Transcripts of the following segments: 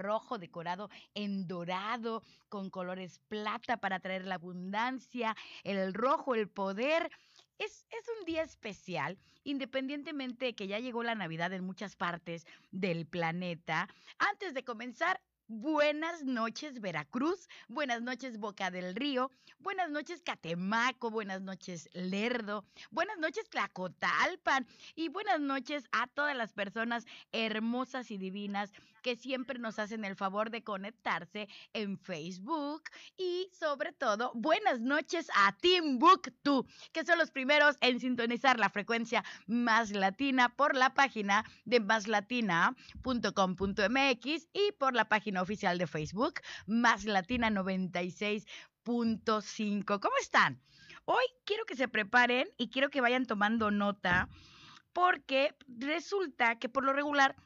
rojo decorado en dorado, con colores plata para traer la abundancia, el rojo, el poder. Es, es, un día especial, independientemente de que ya llegó la Navidad en muchas partes del planeta. Antes de comenzar, Buenas noches Veracruz, buenas noches Boca del Río, buenas noches Catemaco, buenas noches Lerdo, buenas noches Tlacotalpan y buenas noches a todas las personas hermosas y divinas que siempre nos hacen el favor de conectarse en Facebook y sobre todo buenas noches a Timbuktu, que son los primeros en sintonizar la frecuencia más latina por la página de máslatina.com.mx y por la página oficial de Facebook, Más Latina 96.5. ¿Cómo están? Hoy quiero que se preparen y quiero que vayan tomando nota porque resulta que por lo regular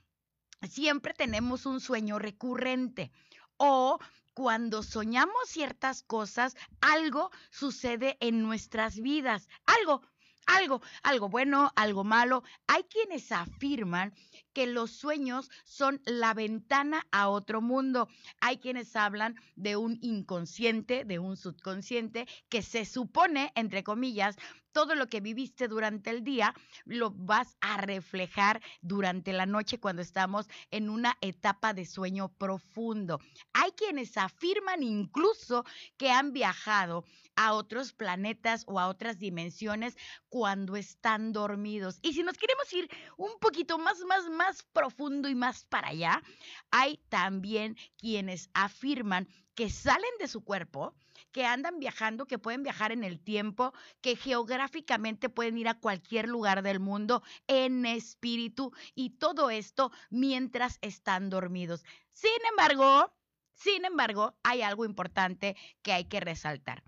siempre tenemos un sueño recurrente o cuando soñamos ciertas cosas, algo sucede en nuestras vidas, algo, algo, algo bueno, algo malo. Hay quienes afirman que los sueños son la ventana a otro mundo. Hay quienes hablan de un inconsciente, de un subconsciente, que se supone, entre comillas, todo lo que viviste durante el día lo vas a reflejar durante la noche cuando estamos en una etapa de sueño profundo. Hay quienes afirman incluso que han viajado a otros planetas o a otras dimensiones cuando están dormidos. Y si nos queremos ir un poquito más, más, más profundo y más para allá, hay también quienes afirman que salen de su cuerpo, que andan viajando, que pueden viajar en el tiempo, que geográficamente pueden ir a cualquier lugar del mundo en espíritu y todo esto mientras están dormidos. Sin embargo, sin embargo, hay algo importante que hay que resaltar.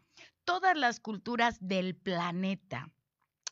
Todas las culturas del planeta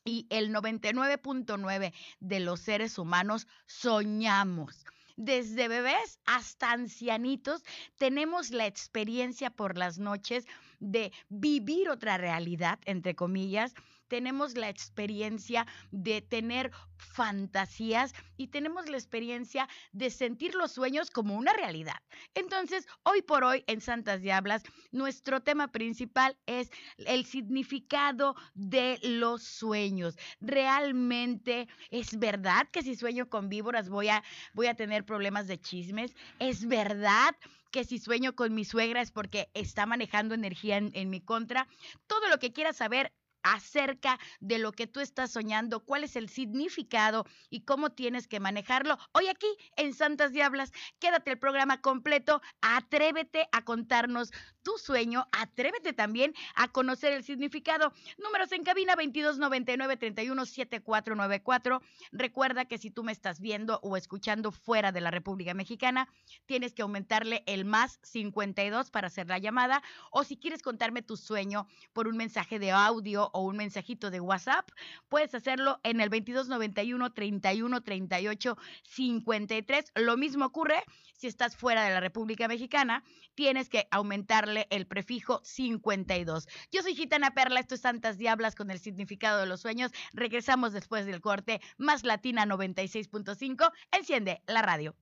y el 99.9 de los seres humanos soñamos. Desde bebés hasta ancianitos, tenemos la experiencia por las noches de vivir otra realidad, entre comillas, tenemos la experiencia de tener fantasías y tenemos la experiencia de sentir los sueños como una realidad. Entonces, hoy por hoy en Santas Diablas, nuestro tema principal es el significado de los sueños. Realmente es verdad que si sueño con víboras voy a, voy a tener problemas de chismes. Es verdad que si sueño con mi suegra es porque está manejando energía en, en mi contra. Todo lo que quieras saber, acerca de lo que tú estás soñando, cuál es el significado y cómo tienes que manejarlo. Hoy aquí en Santas Diablas, quédate el programa completo, atrévete a contarnos tu sueño, atrévete también a conocer el significado. Números en cabina 2299 317494. Recuerda que si tú me estás viendo o escuchando fuera de la República Mexicana, tienes que aumentarle el más 52 para hacer la llamada o si quieres contarme tu sueño por un mensaje de audio o un mensajito de WhatsApp, puedes hacerlo en el 2291 31 38 53. Lo mismo ocurre si estás fuera de la República Mexicana, tienes que aumentarle el prefijo 52. Yo soy Gitana Perla, esto es Santas Diablas con el significado de los sueños. Regresamos después del corte, más Latina 96.5. Enciende la radio.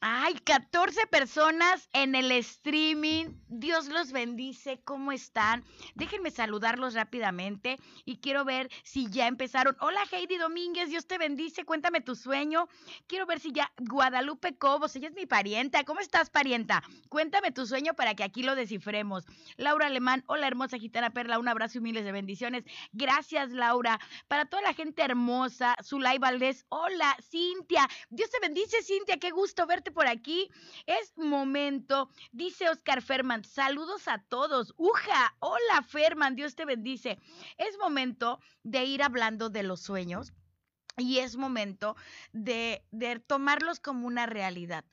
Ay, 14 personas en el streaming. Dios los bendice. ¿Cómo están? Déjenme saludarlos rápidamente y quiero ver si ya empezaron. Hola Heidi Domínguez, Dios te bendice. Cuéntame tu sueño. Quiero ver si ya Guadalupe Cobos, ella es mi parienta. ¿Cómo estás, parienta? Cuéntame tu sueño para que aquí lo descifremos. Laura Alemán, hola hermosa gitana Perla, un abrazo y miles de bendiciones. Gracias, Laura. Para toda la gente hermosa, Zulay Valdés, hola, Cintia. Dios te bendice, Cintia. Qué gusto verte por aquí. Es momento, dice Oscar Ferman, saludos a todos. Uja, hola Ferman, Dios te bendice. Es momento de ir hablando de los sueños. Y es momento de, de tomarlos como una realidad.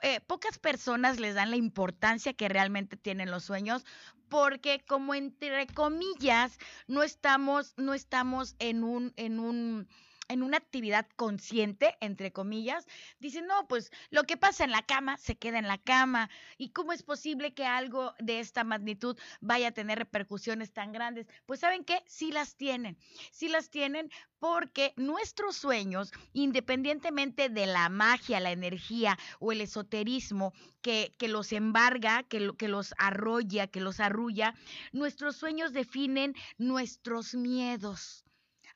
Eh, pocas personas les dan la importancia que realmente tienen los sueños porque como entre comillas no estamos no estamos en un en un en una actividad consciente, entre comillas, dicen, no, pues lo que pasa en la cama se queda en la cama. ¿Y cómo es posible que algo de esta magnitud vaya a tener repercusiones tan grandes? Pues saben qué, sí las tienen, sí las tienen porque nuestros sueños, independientemente de la magia, la energía o el esoterismo que, que los embarga, que, que los arrolla, que los arrulla, nuestros sueños definen nuestros miedos.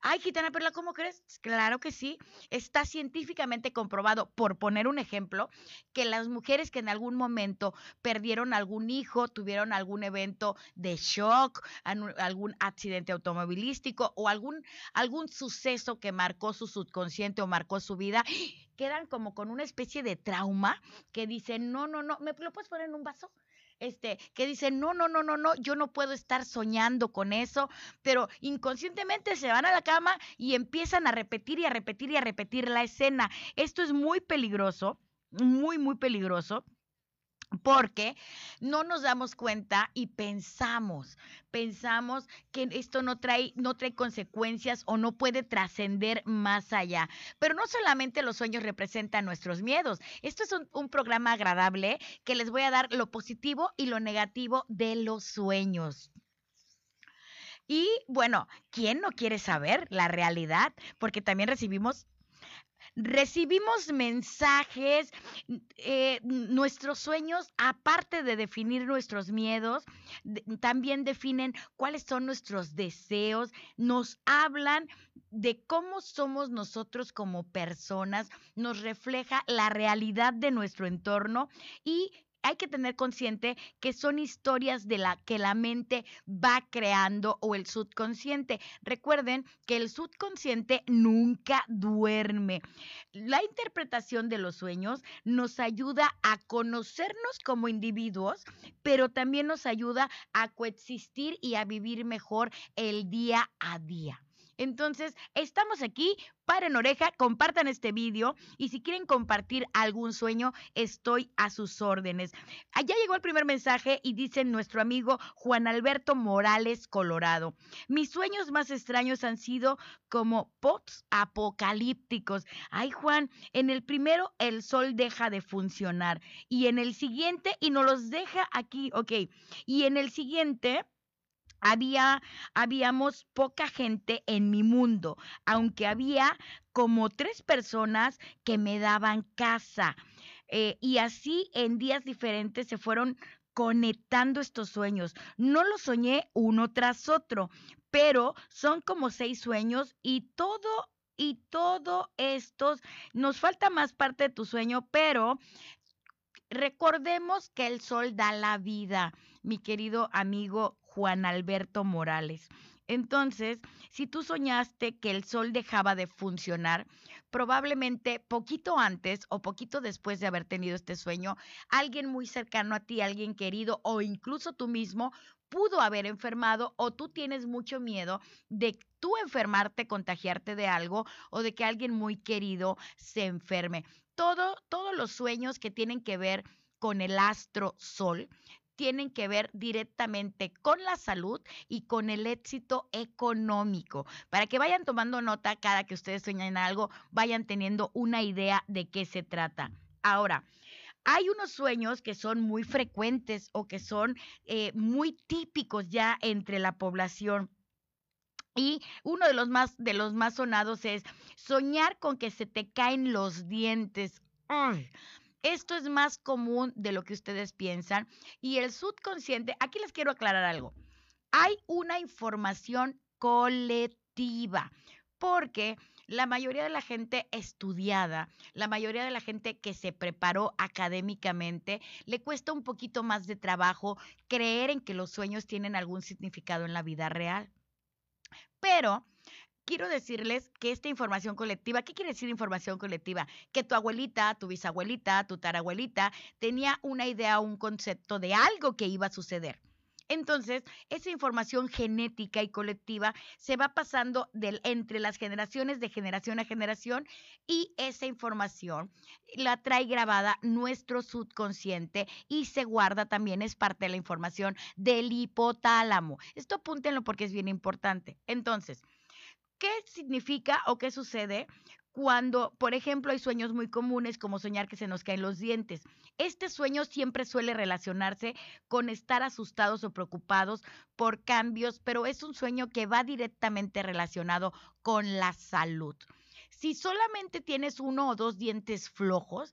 Ay, Gitana Perla, ¿cómo crees? Claro que sí. Está científicamente comprobado, por poner un ejemplo, que las mujeres que en algún momento perdieron algún hijo, tuvieron algún evento de shock, algún accidente automovilístico o algún, algún suceso que marcó su subconsciente o marcó su vida, quedan como con una especie de trauma que dicen, no, no, no, ¿me lo puedes poner en un vaso? Este, que dicen, no, no, no, no, no, yo no puedo estar soñando con eso, pero inconscientemente se van a la cama y empiezan a repetir y a repetir y a repetir la escena. Esto es muy peligroso, muy, muy peligroso porque no nos damos cuenta y pensamos, pensamos que esto no trae, no trae consecuencias o no puede trascender más allá. Pero no solamente los sueños representan nuestros miedos. Esto es un, un programa agradable que les voy a dar lo positivo y lo negativo de los sueños. Y bueno, ¿quién no quiere saber la realidad? Porque también recibimos recibimos mensajes, eh, nuestros sueños, aparte de definir nuestros miedos, también definen cuáles son nuestros deseos, nos hablan de cómo somos nosotros como personas, nos refleja la realidad de nuestro entorno y hay que tener consciente que son historias de la que la mente va creando o el subconsciente. Recuerden que el subconsciente nunca duerme. La interpretación de los sueños nos ayuda a conocernos como individuos, pero también nos ayuda a coexistir y a vivir mejor el día a día. Entonces, estamos aquí, paren oreja, compartan este video y si quieren compartir algún sueño, estoy a sus órdenes. Allá llegó el primer mensaje y dice nuestro amigo Juan Alberto Morales Colorado. Mis sueños más extraños han sido como pots apocalípticos. Ay, Juan, en el primero el sol deja de funcionar y en el siguiente y no los deja aquí, ok. Y en el siguiente había, habíamos poca gente en mi mundo, aunque había como tres personas que me daban casa. Eh, y así en días diferentes se fueron conectando estos sueños. No los soñé uno tras otro, pero son como seis sueños y todo y todo estos nos falta más parte de tu sueño, pero recordemos que el sol da la vida, mi querido amigo Juan Alberto Morales. Entonces, si tú soñaste que el sol dejaba de funcionar, probablemente poquito antes o poquito después de haber tenido este sueño, alguien muy cercano a ti, alguien querido o incluso tú mismo pudo haber enfermado o tú tienes mucho miedo de tú enfermarte, contagiarte de algo o de que alguien muy querido se enferme. Todo, todos los sueños que tienen que ver con el astro sol tienen que ver directamente con la salud y con el éxito económico. Para que vayan tomando nota cada que ustedes sueñen algo, vayan teniendo una idea de qué se trata. Ahora, hay unos sueños que son muy frecuentes o que son eh, muy típicos ya entre la población. Y uno de los más de los más sonados es soñar con que se te caen los dientes. Ay, esto es más común de lo que ustedes piensan y el subconsciente, aquí les quiero aclarar algo. Hay una información colectiva porque la mayoría de la gente estudiada, la mayoría de la gente que se preparó académicamente, le cuesta un poquito más de trabajo creer en que los sueños tienen algún significado en la vida real. Pero quiero decirles que esta información colectiva, ¿qué quiere decir información colectiva? Que tu abuelita, tu bisabuelita, tu tarabuelita tenía una idea, un concepto de algo que iba a suceder. Entonces, esa información genética y colectiva se va pasando entre las generaciones de generación a generación y esa información la trae grabada nuestro subconsciente y se guarda también, es parte de la información del hipotálamo. Esto apúntenlo porque es bien importante. Entonces, ¿Qué significa o qué sucede cuando, por ejemplo, hay sueños muy comunes como soñar que se nos caen los dientes? Este sueño siempre suele relacionarse con estar asustados o preocupados por cambios, pero es un sueño que va directamente relacionado con la salud. Si solamente tienes uno o dos dientes flojos,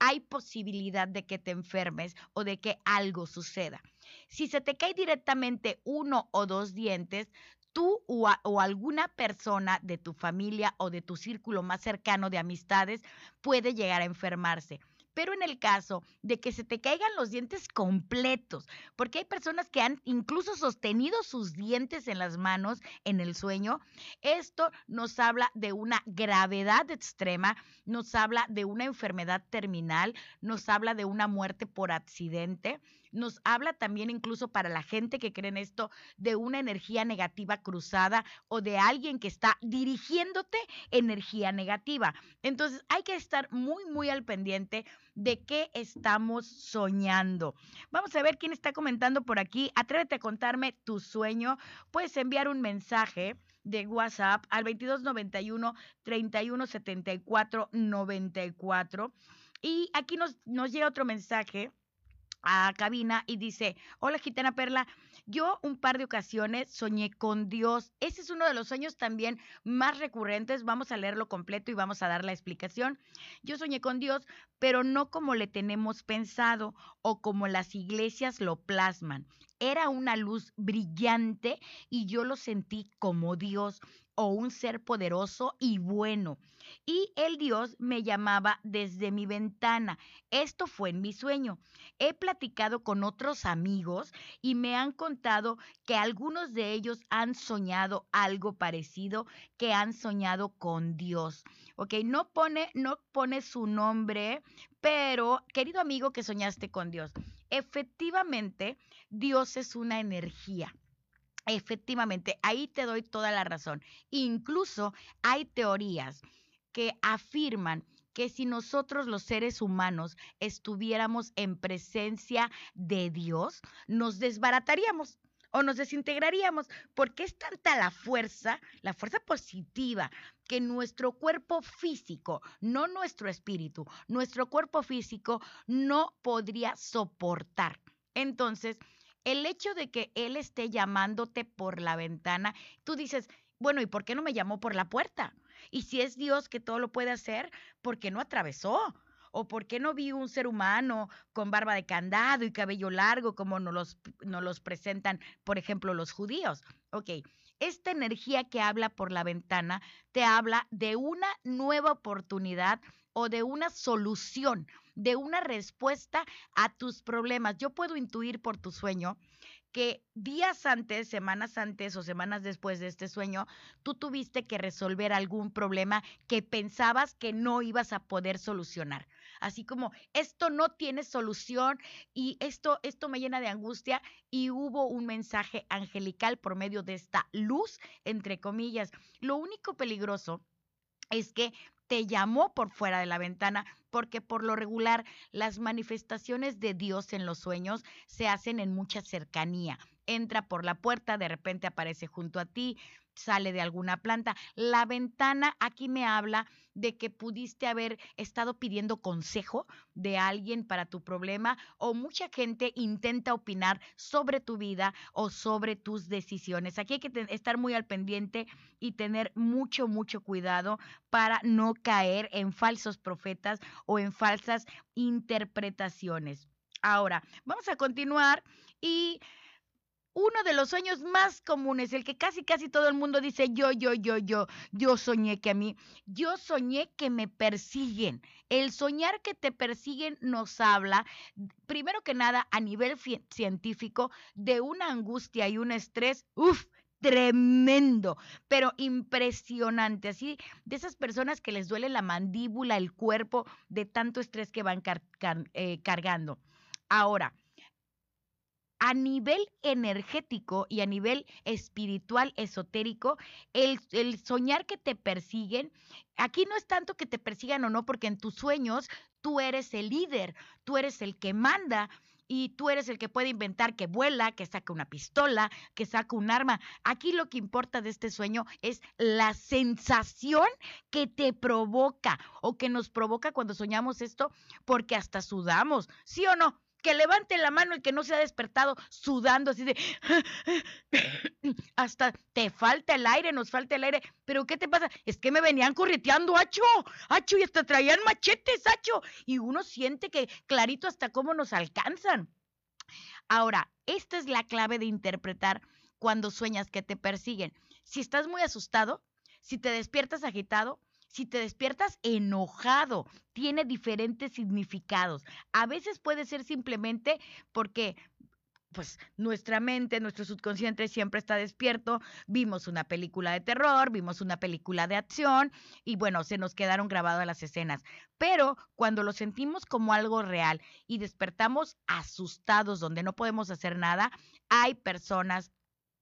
hay posibilidad de que te enfermes o de que algo suceda. Si se te cae directamente uno o dos dientes, tú o, alguna persona de tu familia o de tu círculo más cercano de amistades puede llegar a enfermarse. Pero en el caso de que se te caigan los dientes completos, porque hay personas que han incluso sostenido sus dientes en las manos en el sueño, esto nos habla de una gravedad extrema, nos habla de una enfermedad terminal, nos habla de una muerte por accidente, nos habla también incluso para la gente que cree en esto de una energía negativa cruzada o de alguien que está dirigiéndote energía negativa. Entonces hay que estar muy, muy al pendiente de qué estamos soñando. Vamos a ver quién está comentando por aquí. Atrévete a contarme tu sueño. Puedes enviar un mensaje de WhatsApp al 2291 3174 94. Y aquí nos, nos llega otro mensaje a cabina y dice, hola Gitana Perla, yo un par de ocasiones soñé con Dios. Ese es uno de los sueños también más recurrentes. Vamos a leerlo completo y vamos a dar la explicación. Yo soñé con Dios, pero no como le tenemos pensado o como las iglesias lo plasman. Era una luz brillante y yo lo sentí como Dios o un ser poderoso y bueno. Y el Dios me llamaba desde mi ventana. Esto fue en mi sueño. He platicado con otros amigos y me han contado que algunos de ellos han soñado algo parecido, que han soñado con Dios. Ok, no pone, no pone su nombre, pero querido amigo que soñaste con Dios, efectivamente Dios es una energía. Efectivamente, ahí te doy toda la razón. Incluso hay teorías que afirman que si nosotros los seres humanos estuviéramos en presencia de Dios, nos desbarataríamos o nos desintegraríamos, porque es tanta la fuerza, la fuerza positiva, que nuestro cuerpo físico, no nuestro espíritu, nuestro cuerpo físico no podría soportar. Entonces, el hecho de que él esté llamándote por la ventana, tú dices, bueno, ¿y por qué no me llamó por la puerta? Y si es Dios que todo lo puede hacer, ¿por qué no atravesó? ¿O por qué no vi un ser humano con barba de candado y cabello largo como nos los, los presentan, por ejemplo, los judíos? Ok, esta energía que habla por la ventana te habla de una nueva oportunidad o de una solución, de una respuesta a tus problemas. Yo puedo intuir por tu sueño que días antes, semanas antes o semanas después de este sueño, tú tuviste que resolver algún problema que pensabas que no ibas a poder solucionar. Así como esto no tiene solución y esto esto me llena de angustia y hubo un mensaje angelical por medio de esta luz entre comillas. Lo único peligroso es que te llamó por fuera de la ventana, porque por lo regular las manifestaciones de Dios en los sueños se hacen en mucha cercanía. Entra por la puerta, de repente aparece junto a ti, sale de alguna planta. La ventana aquí me habla de que pudiste haber estado pidiendo consejo de alguien para tu problema o mucha gente intenta opinar sobre tu vida o sobre tus decisiones. Aquí hay que estar muy al pendiente y tener mucho, mucho cuidado para no caer en falsos profetas o en falsas interpretaciones. Ahora, vamos a continuar y uno de los sueños más comunes, el que casi casi todo el mundo dice yo, yo, yo, yo, yo soñé que a mí, yo soñé que me persiguen. El soñar que te persiguen nos habla, primero que nada, a nivel científico, de una angustia y un estrés, uff, tremendo, pero impresionante, así de esas personas que les duele la mandíbula, el cuerpo, de tanto estrés que van eh, cargando. Ahora, a nivel energético y a nivel espiritual, esotérico, el, soñar que te persiguen, aquí no es tanto que te persigan o no, porque en tus sueños tú eres el líder, tú eres el que manda y tú eres el que puede inventar que vuela, que saca una pistola, que saca un arma. Aquí lo que importa de este sueño es la sensación que te provoca o que nos provoca cuando soñamos esto, porque hasta sudamos, ¿sí o no? Que levante la mano el que no se ha despertado sudando así de hasta te falta el aire, nos falta el aire, pero ¿qué te pasa? Es que me venían correteando, Acho, Acho, y hasta traían machetes, Acho, y uno siente que clarito hasta cómo nos alcanzan. Ahora, esta es la clave de interpretar cuando sueñas que te persiguen. Si estás muy asustado, si te despiertas agitado, si te despiertas enojado, tiene diferentes significados. A veces puede ser simplemente porque pues nuestra mente, nuestro subconsciente siempre está despierto, vimos una película de terror, vimos una película de acción y bueno, se nos quedaron grabadas las escenas. Pero cuando lo sentimos como algo real y despertamos asustados donde no podemos hacer nada, hay personas,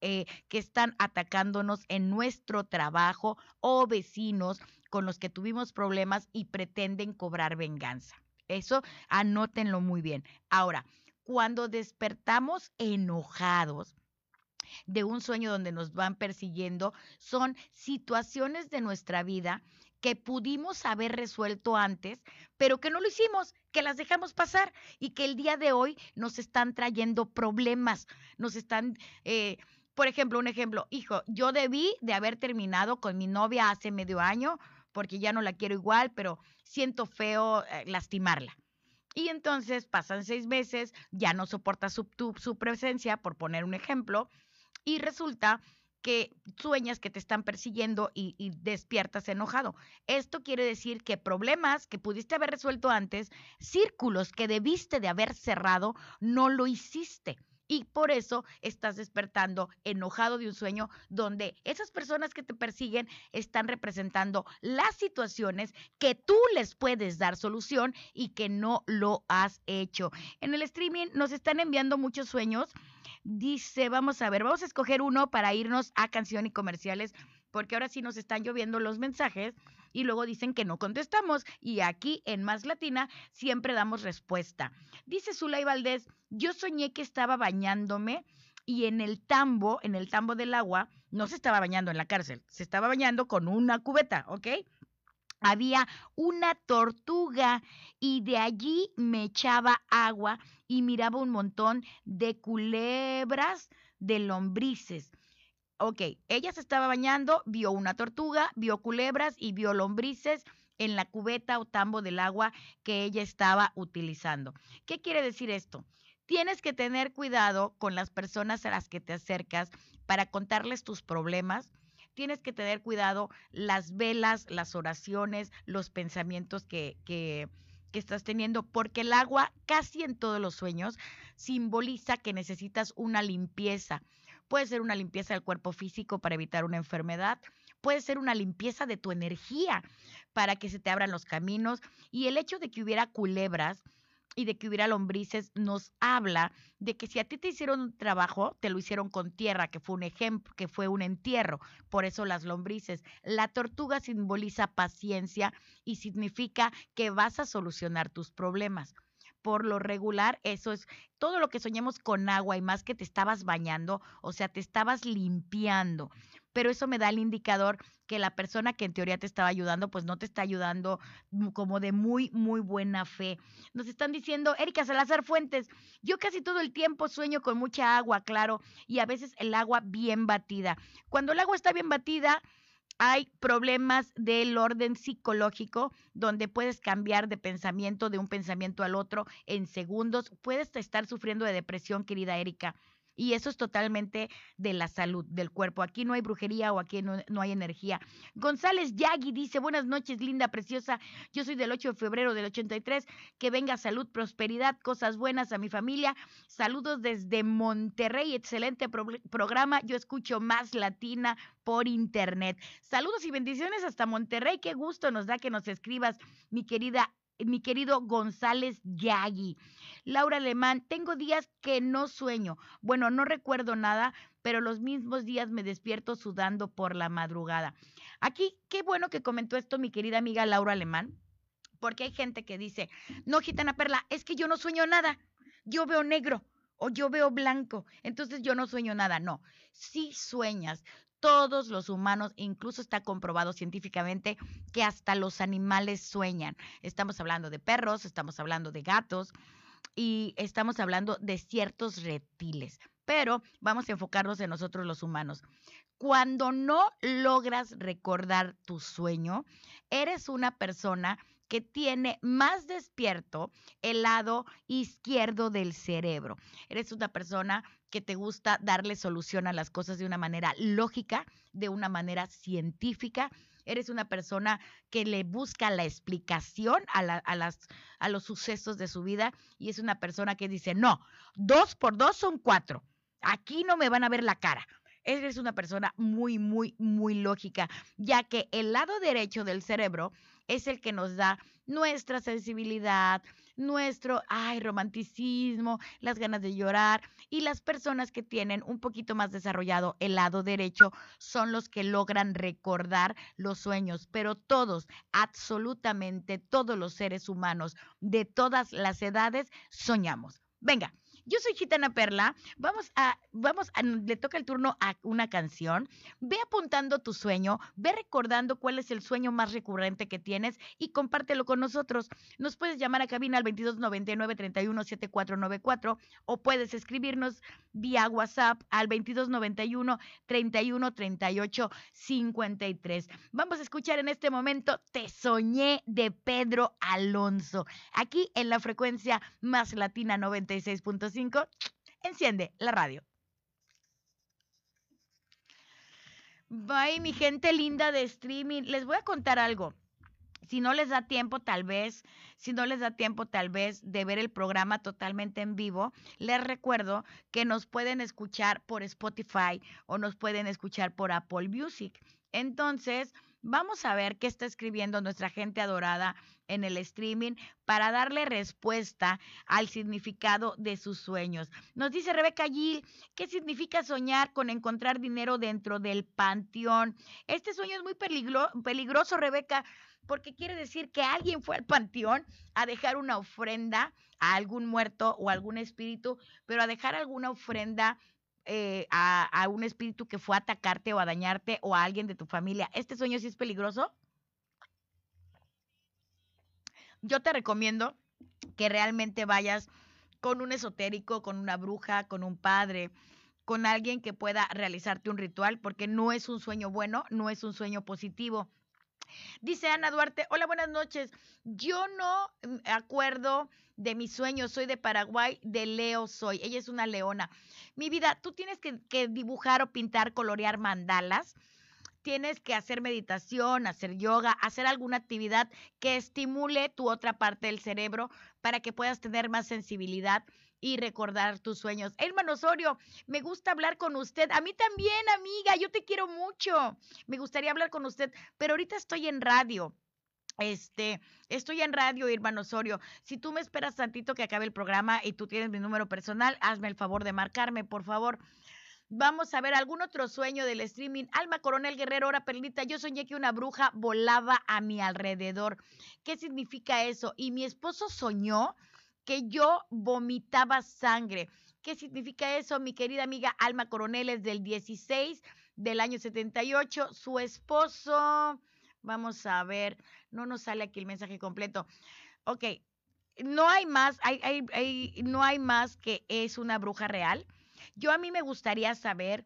eh, que están atacándonos en nuestro trabajo o vecinos con los que tuvimos problemas y pretenden cobrar venganza. Eso anótenlo muy bien. Ahora, cuando despertamos enojados, de un sueño donde nos van persiguiendo son situaciones de nuestra vida que pudimos haber resuelto antes, pero que no lo hicimos, que las dejamos pasar y que el día de hoy nos están trayendo problemas, nos están eh, por ejemplo, un ejemplo, hijo, yo debí de haber terminado con mi novia hace medio año porque ya no la quiero igual, pero siento feo eh, lastimarla. Y entonces pasan seis meses, ya no soporta su, su presencia, por poner un ejemplo, y resulta que sueñas que te están persiguiendo y, y, despiertas enojado. Esto quiere decir que problemas que pudiste haber resuelto antes, círculos que debiste de haber cerrado, no lo hiciste y por eso estás despertando enojado de un sueño donde esas personas que te persiguen están representando las situaciones que tú les puedes dar solución y que no lo has hecho. En el streaming nos están enviando muchos sueños. Dice, vamos a ver, vamos a escoger uno para irnos a canción y comerciales, porque ahora sí nos están lloviendo los mensajes y luego dicen que no contestamos. Y aquí en Más Latina siempre damos respuesta. Dice Zulay Valdés, yo soñé que estaba bañándome y en el tambo, en el tambo del agua, no se estaba bañando en la cárcel, se estaba bañando con una cubeta, ¿ok? Había una tortuga y de allí me echaba agua y miraba un montón de culebras, de lombrices ok, ella se estaba bañando, vio una tortuga, vio culebras y vio lombrices en la cubeta o tambo del agua que ella estaba utilizando. ¿Qué quiere decir esto? Tienes que tener cuidado con las personas a las que te acercas para contarles tus problemas. Tienes que tener cuidado las velas, las oraciones, los pensamientos que, que, que estás teniendo, porque el agua casi en todos los sueños simboliza que necesitas una limpieza Puede ser una limpieza del cuerpo físico para evitar una enfermedad. Puede ser una limpieza de tu energía para que se te abran los caminos. Y el hecho de que hubiera culebras y de que hubiera lombrices nos habla de que si a ti te hicieron un trabajo, te lo hicieron con tierra, que fue un ejemplo, que fue un entierro. Por eso las lombrices. La tortuga simboliza paciencia y significa que vas a solucionar tus problemas por lo regular, eso es todo lo que soñemos con agua y más que te estabas bañando, o sea, te estabas limpiando. Pero eso me da el indicador que la persona que en teoría te estaba ayudando, pues no te está ayudando como de muy, muy buena fe. Nos están diciendo, Erika Salazar Fuentes, yo casi todo el tiempo sueño con mucha agua, claro, y a veces el agua bien batida. Cuando el agua está bien batida, hay problemas del orden psicológico donde puedes cambiar de pensamiento de un pensamiento al otro en segundos. Puedes estar sufriendo de depresión, querida Erika. Y eso es totalmente de la salud del cuerpo. Aquí no hay brujería o aquí no, no, hay energía. González Yagui dice, buenas noches, linda, preciosa. Yo soy del 8 de febrero del 83. Que venga salud, prosperidad, cosas buenas a mi familia. Saludos desde Monterrey. Excelente pro programa. Yo escucho más latina por internet. Saludos y bendiciones hasta Monterrey. Qué gusto nos da que nos escribas, mi querida mi querido González Yagui. Laura Alemán, tengo días que no sueño. Bueno, no recuerdo nada, pero los mismos días me despierto sudando por la madrugada. Aquí, qué bueno que comentó esto mi querida amiga Laura Alemán, porque hay gente que dice, no, Gitana Perla, es que yo no sueño nada. yo veo negro o yo veo blanco, entonces yo no sueño nada. No, sí sueñas. Todos los humanos, incluso está comprobado científicamente que hasta los animales sueñan. Estamos hablando de perros, estamos hablando de gatos y estamos hablando de ciertos reptiles. Pero vamos a enfocarnos en nosotros los humanos. Cuando no logras recordar tu sueño, eres una persona que tiene más despierto el lado izquierdo del cerebro. Eres una persona que te gusta darle solución a las cosas de una manera lógica, de una manera científica. Eres una persona que le busca la explicación a, los sucesos de su vida y es una persona que dice, no, dos por dos son cuatro. Aquí no me van a ver la cara eres una persona muy, muy, muy lógica, ya que el lado derecho del cerebro es el que nos da nuestra sensibilidad, nuestro, ay, romanticismo, las ganas de llorar. Y las personas que tienen un poquito más desarrollado el lado derecho son los que logran recordar los sueños. Pero todos, absolutamente todos los seres humanos de todas las edades soñamos. Venga, yo soy Gitana Perla. Vamos a, vamos a, le toca el turno a una canción. Ve apuntando tu sueño, ve recordando cuál es el sueño más recurrente que tienes y compártelo con nosotros. Nos puedes llamar a cabina al 2299 317494 o puedes escribirnos vía WhatsApp al 2291 3138 53. Vamos a escuchar en este momento Te soñé de Pedro Alonso, aquí en la frecuencia más latina 96.5 enciende la radio. Bye, mi gente linda de streaming. Les voy a contar algo. Si no les da tiempo, tal vez, si no les da tiempo, tal vez, de ver el programa totalmente en vivo, les recuerdo que nos pueden escuchar por Spotify o nos pueden escuchar por Apple Music. Entonces, Vamos a ver qué está escribiendo nuestra gente adorada en el streaming para darle respuesta al significado de sus sueños. Nos dice Rebeca Gil, ¿qué significa soñar con encontrar dinero dentro del panteón? Este sueño es muy peligroso, Rebeca, porque quiere decir que alguien fue al panteón a dejar una ofrenda a algún muerto o algún espíritu, pero a dejar alguna ofrenda eh, a, un espíritu que fue a atacarte o a dañarte o a alguien de tu familia. ¿Este sueño sí es peligroso? Yo te recomiendo que realmente vayas con un esotérico, con una bruja, con un padre, con alguien que pueda realizarte un ritual, porque no es un sueño bueno, no es un sueño positivo. Dice Ana Duarte, hola, buenas noches. Yo no mm, acuerdo de mis sueños, soy de Paraguay, de Leo soy. Ella es una leona. Mi vida, tú tienes que, dibujar o pintar, colorear mandalas tienes que hacer meditación, hacer yoga, hacer alguna actividad que estimule tu otra parte del cerebro para que puedas tener más sensibilidad y recordar tus sueños. Hermano Osorio, me gusta hablar con usted. A mí también, amiga, yo te quiero mucho. Me gustaría hablar con usted, pero ahorita estoy en radio. Este, estoy en radio, hermano Osorio. Si tú me esperas tantito que acabe el programa y tú tienes mi número personal, hazme el favor de marcarme, por favor. Vamos a ver algún otro sueño del streaming. Alma Coronel Guerrero, hora perlita. Yo soñé que una bruja volaba a mi alrededor. ¿Qué significa eso? Y mi esposo soñó que yo vomitaba sangre. ¿Qué significa eso? Mi querida amiga Alma Coronel es del 16 del año 78. Su esposo, vamos a ver, no nos sale aquí el mensaje completo. Ok, no hay más, hay, hay, no hay más que es una bruja real. Yo a mí me gustaría saber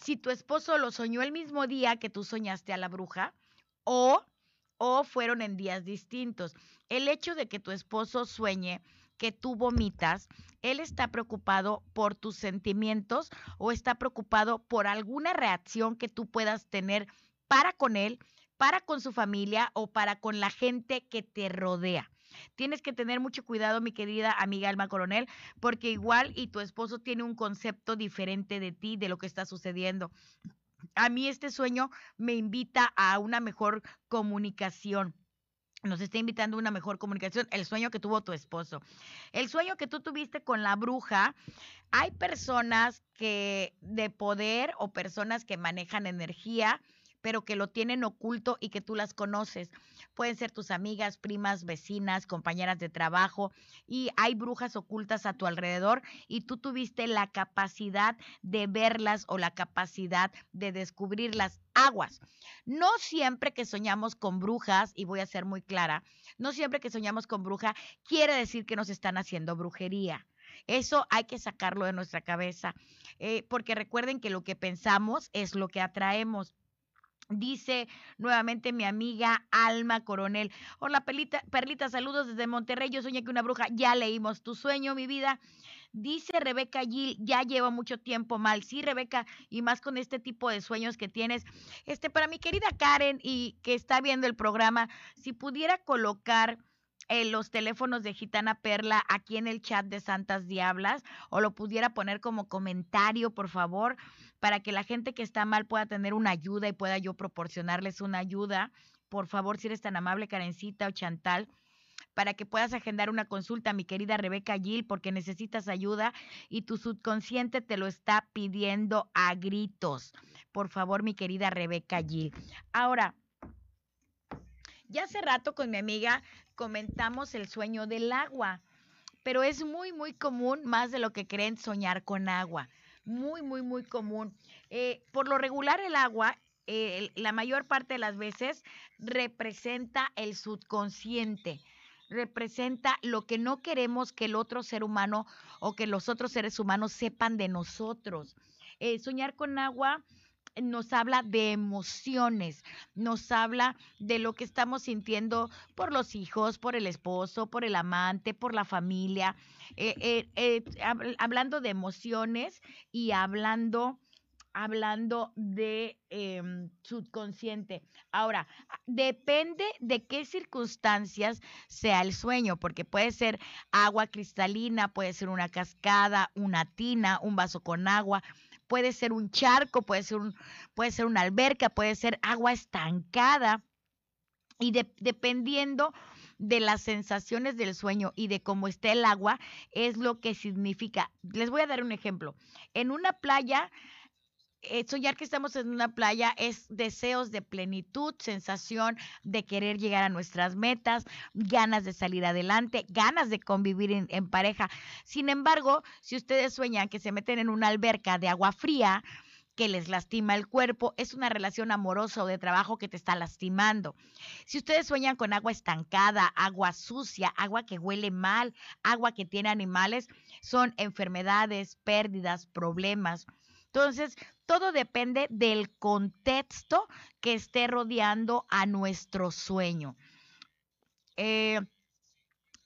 si tu esposo lo soñó el mismo día que tú soñaste a la bruja o, o fueron en días distintos. El hecho de que tu esposo sueñe que tú vomitas, él está preocupado por tus sentimientos o está preocupado por alguna reacción que tú puedas tener para con él, para con su familia o para con la gente que te rodea. Tienes que tener mucho cuidado, mi querida amiga Alma Coronel, porque igual y tu esposo tiene un concepto diferente de ti, de lo que está sucediendo. A mí este sueño me invita a una mejor comunicación nos está invitando una mejor comunicación, el sueño que tuvo tu esposo. El sueño que tú tuviste con la bruja, hay personas que de poder o personas que manejan energía pero que lo tienen oculto y que tú las conoces. Pueden ser tus amigas, primas, vecinas, compañeras de trabajo y hay brujas ocultas a tu alrededor y tú tuviste la capacidad de verlas o la capacidad de descubrirlas. Aguas. No siempre que soñamos con brujas, y voy a ser muy clara, no siempre que soñamos con bruja quiere decir que nos están haciendo brujería. Eso hay que sacarlo de nuestra cabeza, eh, porque recuerden que lo que pensamos es lo que atraemos. Dice nuevamente mi amiga Alma Coronel. Hola, Perlita, Perlita, saludos desde Monterrey. Yo soñé que una bruja. Ya leímos tu sueño, mi vida. Dice Rebeca Gil, ya lleva mucho tiempo mal. Sí, Rebeca, y más con este tipo de sueños que tienes. Este, para mi querida Karen y que está viendo el programa, si pudiera colocar eh, los teléfonos de Gitana Perla aquí en el chat de Santas Diablas o lo pudiera poner como comentario, por favor, para que la gente que está mal pueda tener una ayuda y pueda yo proporcionarles una ayuda. Por favor, si eres tan amable, Karencita o Chantal, para que puedas agendar una consulta, mi querida Rebeca Gil, porque necesitas ayuda y tu subconsciente te lo está pidiendo a gritos. Por favor, mi querida Rebeca Gil. Ahora, ya hace rato con mi amiga comentamos el sueño del agua, pero es muy, muy común, más de lo que creen, soñar con agua. Muy, muy, muy común. Eh, por lo regular el agua, eh, la mayor parte de las veces, representa el subconsciente representa lo que no queremos que el otro ser humano o que los otros seres humanos sepan de nosotros. Eh, soñar con agua nos habla de emociones, nos habla de lo que estamos sintiendo por los hijos, por el esposo, por el amante, por la familia, eh, eh, eh, hablando de emociones y hablando hablando de em, subconsciente. Ahora, depende de qué circunstancias sea el sueño, porque puede ser agua cristalina, puede ser una cascada, una tina, un vaso con agua, puede ser un charco, puede ser, un, puede ser una alberca, puede ser agua estancada. Y dependiendo de las sensaciones del sueño y de cómo está el agua, es lo que significa. Les voy a dar un ejemplo. En una playa soñar que estamos en una playa es deseos de plenitud, sensación de querer llegar a nuestras metas, ganas de salir adelante, ganas de convivir en, en pareja. Sin embargo, si ustedes sueñan que se meten en una alberca de agua fría, que les lastima el cuerpo, es una relación amorosa o de trabajo que te está lastimando. Si ustedes sueñan con agua estancada, agua sucia, agua que huele mal, agua que tiene animales, son enfermedades, pérdidas, problemas. Entonces, todo depende del contexto que esté rodeando a nuestro sueño. Eh,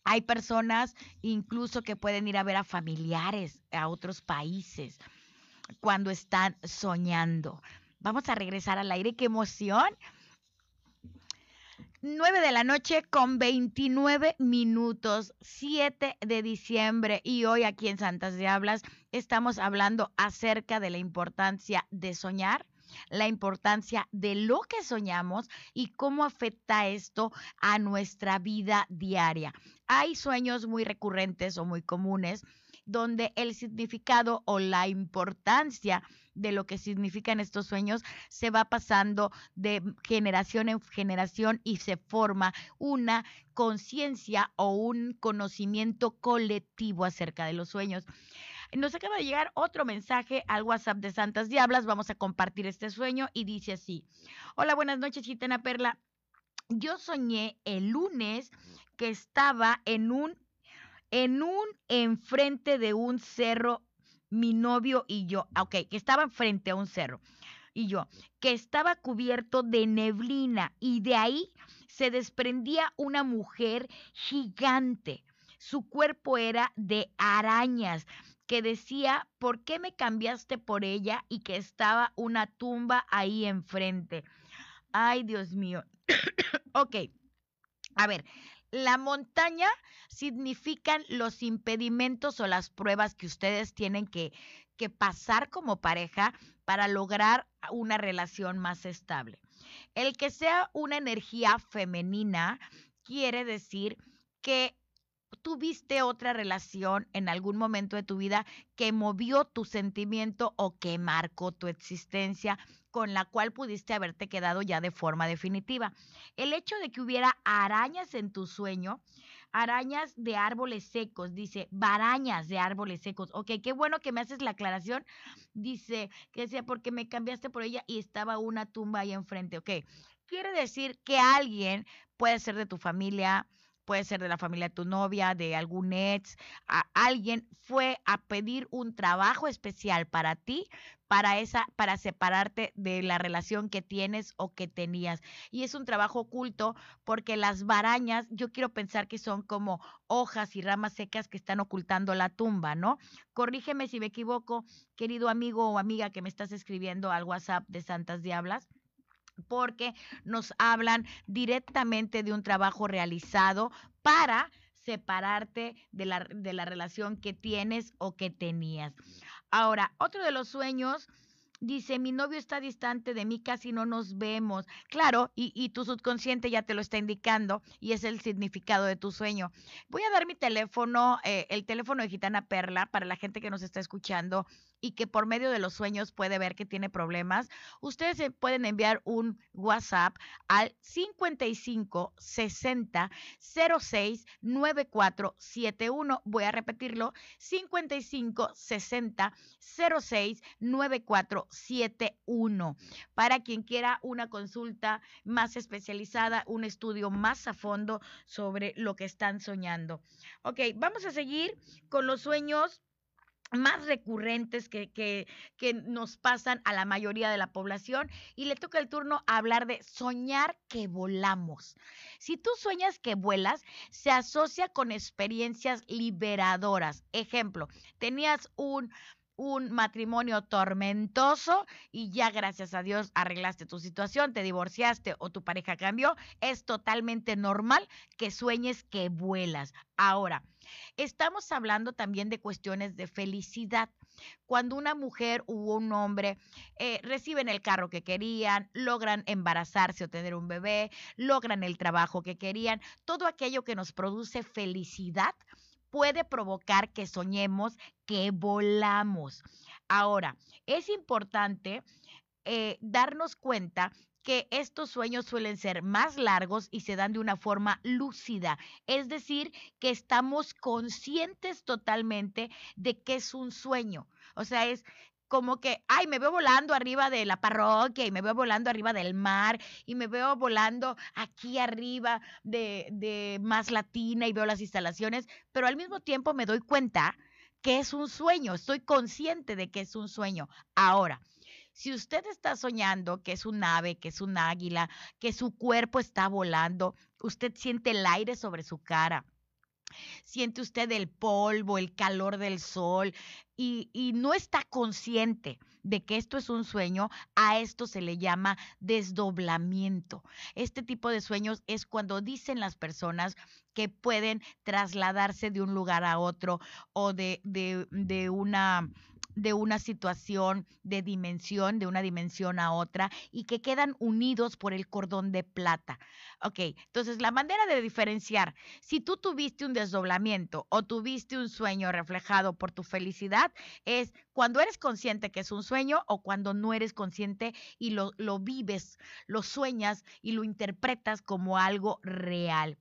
hay personas incluso que pueden ir a ver a familiares a otros países cuando están soñando. Vamos a regresar al aire. ¡Qué emoción! 9 de la noche con 29 minutos, 7 de diciembre y hoy aquí en Santas Diablas estamos hablando acerca de la importancia de soñar, la importancia de lo que soñamos y cómo afecta esto a nuestra vida diaria. Hay sueños muy recurrentes o muy comunes donde el significado o la importancia de lo que significan estos sueños se va pasando de generación en generación y se forma una conciencia o un conocimiento colectivo acerca de los sueños. Nos acaba de llegar otro mensaje al WhatsApp de Santas Diablas. Vamos a compartir este sueño y dice así. Hola, buenas noches, Chitena Perla. Yo soñé el lunes que estaba en un en un enfrente de un cerro mi novio y yo, ah, ok, que estaba frente a un cerro, y yo, que estaba cubierto de neblina y de ahí se desprendía una mujer gigante. Su cuerpo era de arañas, que decía, ¿por qué me cambiaste por ella? Y que estaba una tumba ahí enfrente. Ay, Dios mío. ok, a ver, la montaña significan los impedimentos o las pruebas que ustedes tienen que, que pasar como pareja para lograr una relación más estable. El que sea una energía femenina quiere decir que tuviste otra relación en algún momento de tu vida que movió tu sentimiento o que marcó tu existencia con la cual pudiste haberte quedado ya de forma definitiva. El hecho de que hubiera arañas en tu sueño, arañas de árboles secos, dice, barañas de árboles secos. Ok, qué bueno que me haces la aclaración. Dice que decía, porque me cambiaste por ella y estaba una tumba ahí enfrente. Ok, quiere decir que alguien puede ser de tu familia, puede ser de la familia de tu novia, de algún ex, a alguien fue a pedir un trabajo especial para ti, para esa para separarte de la relación que tienes o que tenías. Y es un trabajo oculto porque las barañas, yo quiero pensar que son como hojas y ramas secas que están ocultando la tumba, ¿no? Corrígeme si me equivoco, querido amigo o amiga que me estás escribiendo al WhatsApp de Santas Diablas porque nos hablan directamente de un trabajo realizado para separarte de la, de la relación que tienes o que tenías. Ahora, otro de los sueños Dice, mi novio está distante de mí, casi no nos vemos. Claro, y, y, tu subconsciente ya te lo está indicando y es el significado de tu sueño. Voy a dar mi teléfono, eh, el teléfono de Gitana Perla, para la gente que nos está escuchando y que por medio de los sueños puede ver que tiene problemas. Ustedes pueden enviar un WhatsApp al 55 60 06 9471. Voy a repetirlo, 55 60 06 9471. 71. Para quien quiera una consulta más especializada, un estudio más a fondo sobre lo que están soñando. Ok, vamos a seguir con los sueños más recurrentes que, que, que, nos pasan a la mayoría de la población y le toca el turno a hablar de soñar que volamos. Si tú sueñas que vuelas, se asocia con experiencias liberadoras. Ejemplo, tenías un un matrimonio tormentoso y ya gracias a Dios arreglaste tu situación, te divorciaste o tu pareja cambió, es totalmente normal que sueñes que vuelas. Ahora, estamos hablando también de cuestiones de felicidad. Cuando una mujer u un hombre eh, reciben el carro que querían, logran embarazarse o tener un bebé, logran el trabajo que querían, todo aquello que nos produce felicidad, puede provocar que soñemos que volamos. Ahora, es importante eh, darnos cuenta que estos sueños suelen ser más largos y se dan de una forma lúcida, es decir, que estamos conscientes totalmente de que es un sueño. O sea, es como que, ay, me veo volando arriba de la parroquia y me veo volando arriba del mar y me veo volando aquí arriba de, de más latina y veo las instalaciones, pero al mismo tiempo me doy cuenta que es un sueño, estoy consciente de que es un sueño. Ahora, si usted está soñando que es un ave, que es un águila, que su cuerpo está volando, usted siente el aire sobre su cara, siente usted el polvo, el calor del sol y, y, no está consciente de que esto es un sueño, a esto se le llama desdoblamiento. Este tipo de sueños es cuando dicen las personas que pueden trasladarse de un lugar a otro o de, de, de una de una situación de dimensión, de una dimensión a otra, y que quedan unidos por el cordón de plata. Ok, entonces la manera de diferenciar, si tú tuviste un desdoblamiento o tuviste un sueño reflejado por tu felicidad, es cuando eres consciente que es un sueño o cuando no eres consciente y lo, lo vives, lo sueñas y lo interpretas como algo real.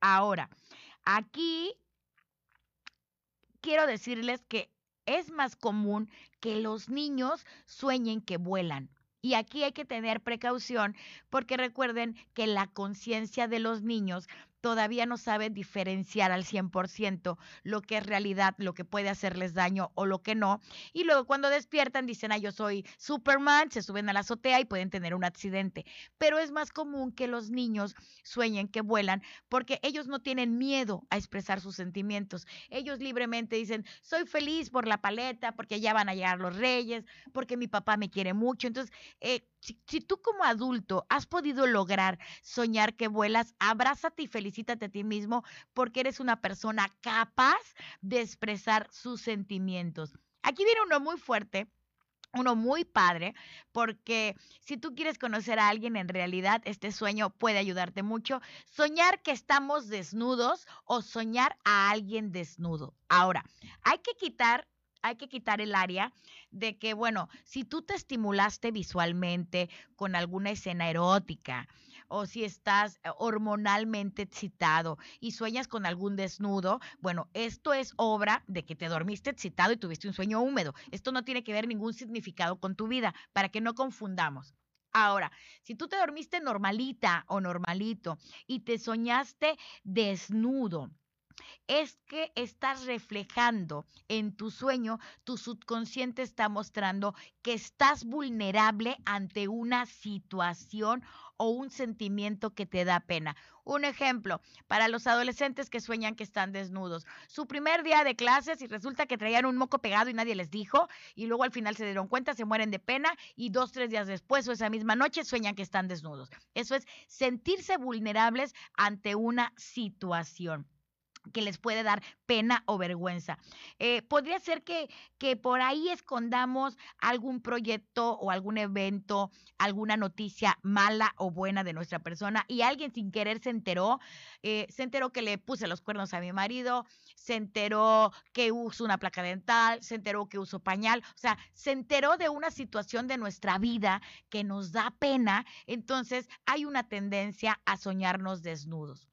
Ahora, aquí quiero decirles que es más común que los niños sueñen que vuelan. Y aquí hay que tener precaución porque recuerden que la conciencia de los niños todavía no sabe diferenciar al 100% lo que es realidad, lo que puede hacerles daño o lo que no. Y luego cuando despiertan dicen, ah, yo soy Superman, se suben a la azotea y pueden tener un accidente. Pero es más común que los niños sueñen que vuelan porque ellos no tienen miedo a expresar sus sentimientos. Ellos libremente dicen, soy feliz por la paleta, porque ya van a llegar los reyes, porque mi papá me quiere mucho. Entonces, eh, si, tú como adulto has podido lograr soñar que vuelas, abrázate y felicítate a ti mismo porque eres una persona capaz de expresar sus sentimientos. Aquí viene uno muy fuerte uno muy padre, porque si tú quieres conocer a alguien, en realidad este sueño puede ayudarte mucho. Soñar que estamos desnudos o soñar a alguien desnudo. Ahora, hay que quitar hay que quitar el área de que, bueno, si tú te estimulaste visualmente con alguna escena erótica, o si estás eh, hormonalmente excitado y sueñas con algún desnudo, bueno, esto es obra de que te dormiste excitado y tuviste un sueño húmedo. Esto no tiene que ver ningún significado con tu vida, para que no confundamos. Ahora, si tú te dormiste normalita o normalito y te soñaste desnudo, es que estás reflejando en tu sueño, tu subconsciente está mostrando que estás vulnerable ante una situación o un sentimiento que te da pena. Un ejemplo, para los adolescentes que sueñan que están desnudos. Su primer día de clases y resulta que traían un moco pegado y nadie les dijo y luego al final se dieron cuenta, se mueren de pena y dos, tres días después o esa misma noche sueñan que están desnudos. Eso es sentirse vulnerables ante una situación que les puede dar pena o vergüenza. Eh, podría ser que, que por ahí escondamos algún proyecto o algún evento, alguna noticia mala o buena de nuestra persona y alguien sin querer se enteró, eh, se enteró que le puse los cuernos a mi marido, se enteró que uso una placa dental, se enteró que uso pañal, o sea, se enteró de una situación de nuestra vida que nos da pena, entonces hay una tendencia a soñarnos desnudos.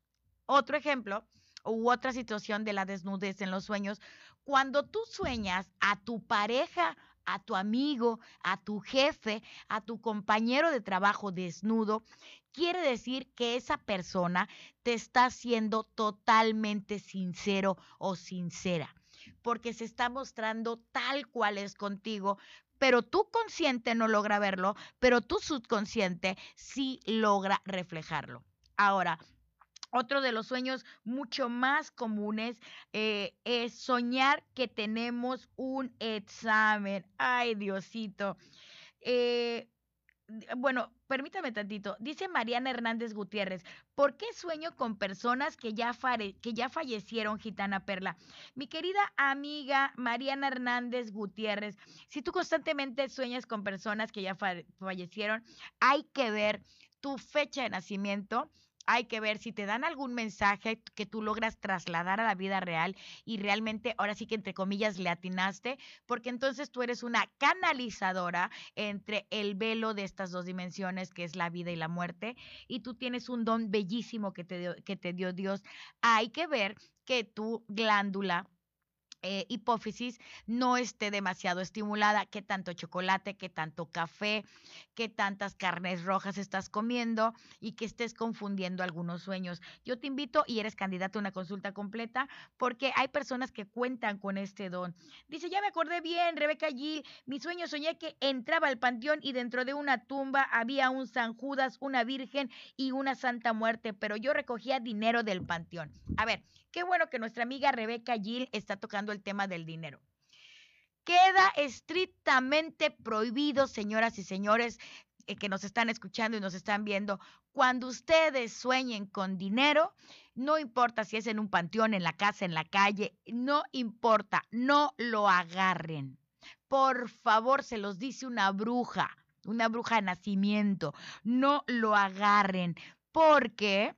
Otro ejemplo u otra situación de la desnudez en los sueños, cuando tú sueñas a tu pareja, a tu amigo, a tu jefe, a tu compañero de trabajo desnudo, quiere decir que esa persona te está siendo totalmente sincero o sincera, porque se está mostrando tal cual es contigo, pero tu consciente no logra verlo, pero tu subconsciente sí logra reflejarlo. Ahora, otro de los sueños mucho más comunes eh, es soñar que tenemos un examen. Ay, Diosito. Eh, bueno, permítame tantito. Dice Mariana Hernández Gutiérrez, ¿por qué sueño con personas que ya, que ya fallecieron, Gitana Perla? Mi querida amiga Mariana Hernández Gutiérrez, si tú constantemente sueñas con personas que ya fallecieron, hay que ver tu fecha de nacimiento hay que ver si te dan algún mensaje que tú logras trasladar a la vida real y realmente ahora sí que entre comillas le atinaste, porque entonces tú eres una canalizadora entre el velo de estas dos dimensiones que es la vida y la muerte y tú tienes un don bellísimo que te dio, que te dio Dios. Hay que ver que tu glándula eh, hipófisis no esté demasiado estimulada, qué tanto chocolate, qué tanto café, qué tantas carnes rojas estás comiendo y que estés confundiendo algunos sueños. Yo te invito y eres candidato a una consulta completa porque hay personas que cuentan con este don. Dice, ya me acordé bien, Rebeca allí, mi sueño soñé que entraba al panteón y dentro de una tumba había un San Judas, una Virgen y una Santa Muerte, pero yo recogía dinero del panteón. A ver, Qué bueno que nuestra amiga Rebeca Gil está tocando el tema del dinero. Queda estrictamente prohibido, señoras y señores eh, que nos están escuchando y nos están viendo, cuando ustedes sueñen con dinero, no importa si es en un panteón, en la casa, en la calle, no importa, no lo agarren. Por favor, se los dice una bruja, una bruja de nacimiento, no lo agarren, porque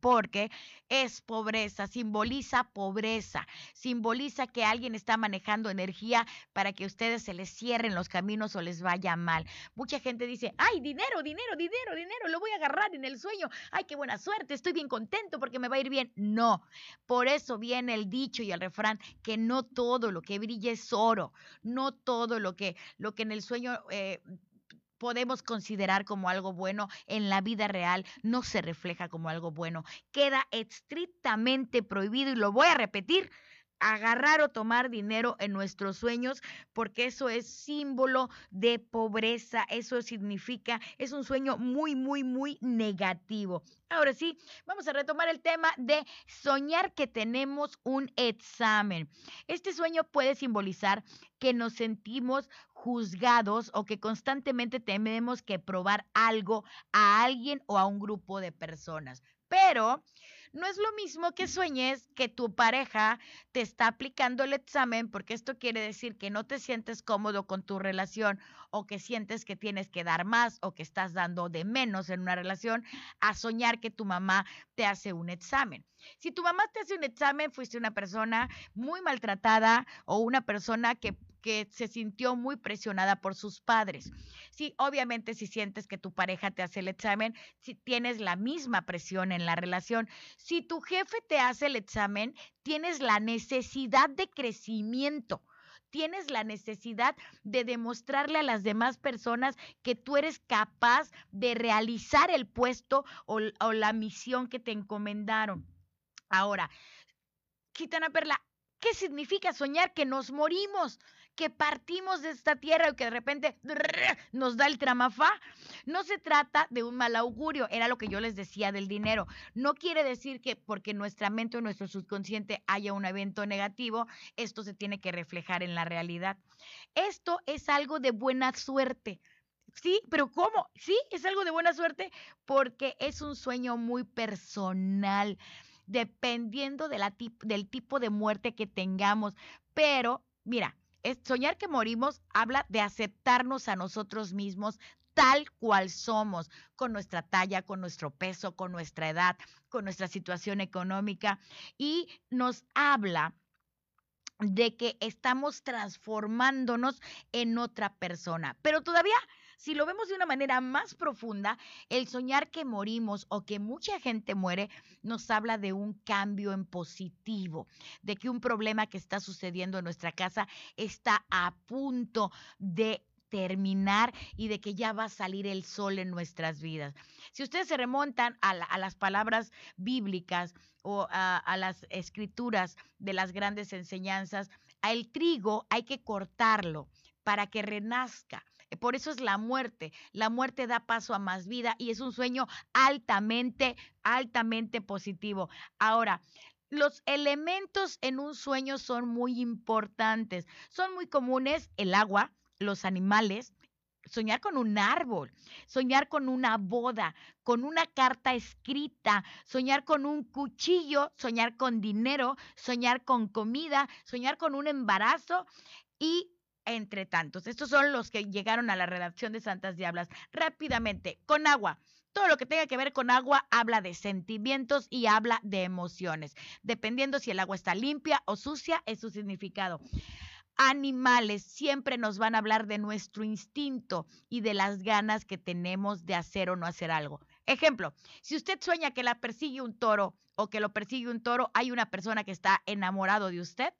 porque es pobreza, simboliza pobreza, simboliza que alguien está manejando energía para que ustedes se les cierren los caminos o les vaya mal. Mucha gente dice, ay, dinero, dinero, dinero, dinero, lo voy a agarrar en el sueño, ay, qué buena suerte, estoy bien contento porque me va a ir bien. No, por eso viene el dicho y el refrán que no todo lo que brilla es oro, no todo lo que, lo que en el sueño... Eh, podemos considerar como algo bueno en la vida real no se refleja como algo bueno. Queda estrictamente prohibido y lo voy a repetir agarrar o tomar dinero en nuestros sueños, porque eso es símbolo de pobreza, eso significa, es un sueño muy, muy, muy negativo. Ahora sí, vamos a retomar el tema de soñar que tenemos un examen. Este sueño puede simbolizar que nos sentimos juzgados o que constantemente tenemos que probar algo a alguien o a un grupo de personas. Pero No es lo mismo que sueñes que tu pareja te está aplicando el examen, porque esto quiere decir que no te sientes cómodo con tu relación o que sientes que tienes que dar más o que estás dando de menos en una relación, a soñar que tu mamá te hace un examen. Si tu mamá te hace un examen, fuiste una persona muy maltratada o una persona que que se sintió muy presionada por sus padres. Sí, obviamente si sientes que tu pareja te hace el examen, si tienes la misma presión en la relación. Si tu jefe te hace el examen, tienes la necesidad de crecimiento tienes la necesidad de demostrarle a las demás personas que tú eres capaz de realizar el puesto o, la misión que te encomendaron. Ahora, Gitana Perla, ¿qué significa soñar que nos morimos? Que partimos de esta tierra y que de repente nos da el tramafá. No se trata de un mal augurio, era lo que yo les decía del dinero. No quiere decir que porque nuestra mente o nuestro subconsciente haya un evento negativo, esto se tiene que reflejar en la realidad. Esto es algo de buena suerte. Sí, pero ¿cómo? Sí, es algo de buena suerte porque es un sueño muy personal, dependiendo del tipo de muerte que tengamos. Pero, mira, soñar que morimos habla de aceptarnos a nosotros mismos tal cual somos, con nuestra talla, con nuestro peso, con nuestra edad, con nuestra situación económica y nos habla de que estamos transformándonos en otra persona. Pero todavía si lo vemos de una manera más profunda, el soñar que morimos o que mucha gente muere nos habla de un cambio en positivo, de que un problema que está sucediendo en nuestra casa está a punto de terminar y de que ya va a salir el sol en nuestras vidas. Si ustedes se remontan a, las palabras bíblicas o a, a, las escrituras de las grandes enseñanzas, al trigo hay que cortarlo para que renazca. Por eso es la muerte. La muerte da paso a más vida y es un sueño altamente, altamente positivo. Ahora, los elementos en un sueño son muy importantes. Son muy comunes el agua, los animales, soñar con un árbol, soñar con una boda, con una carta escrita, soñar con un cuchillo, soñar con dinero, soñar con comida, soñar con un embarazo y entre tantos. Estos son los que llegaron a la redacción de Santas Diablas. Rápidamente, con agua. Todo lo que tenga que ver con agua habla de sentimientos y habla de emociones. Dependiendo si el agua está limpia o sucia, es su significado. Animales siempre nos van a hablar de nuestro instinto y de las ganas que tenemos de hacer o no hacer algo. Ejemplo, si usted sueña que la persigue un toro o que lo persigue un toro, hay una persona que está enamorado de usted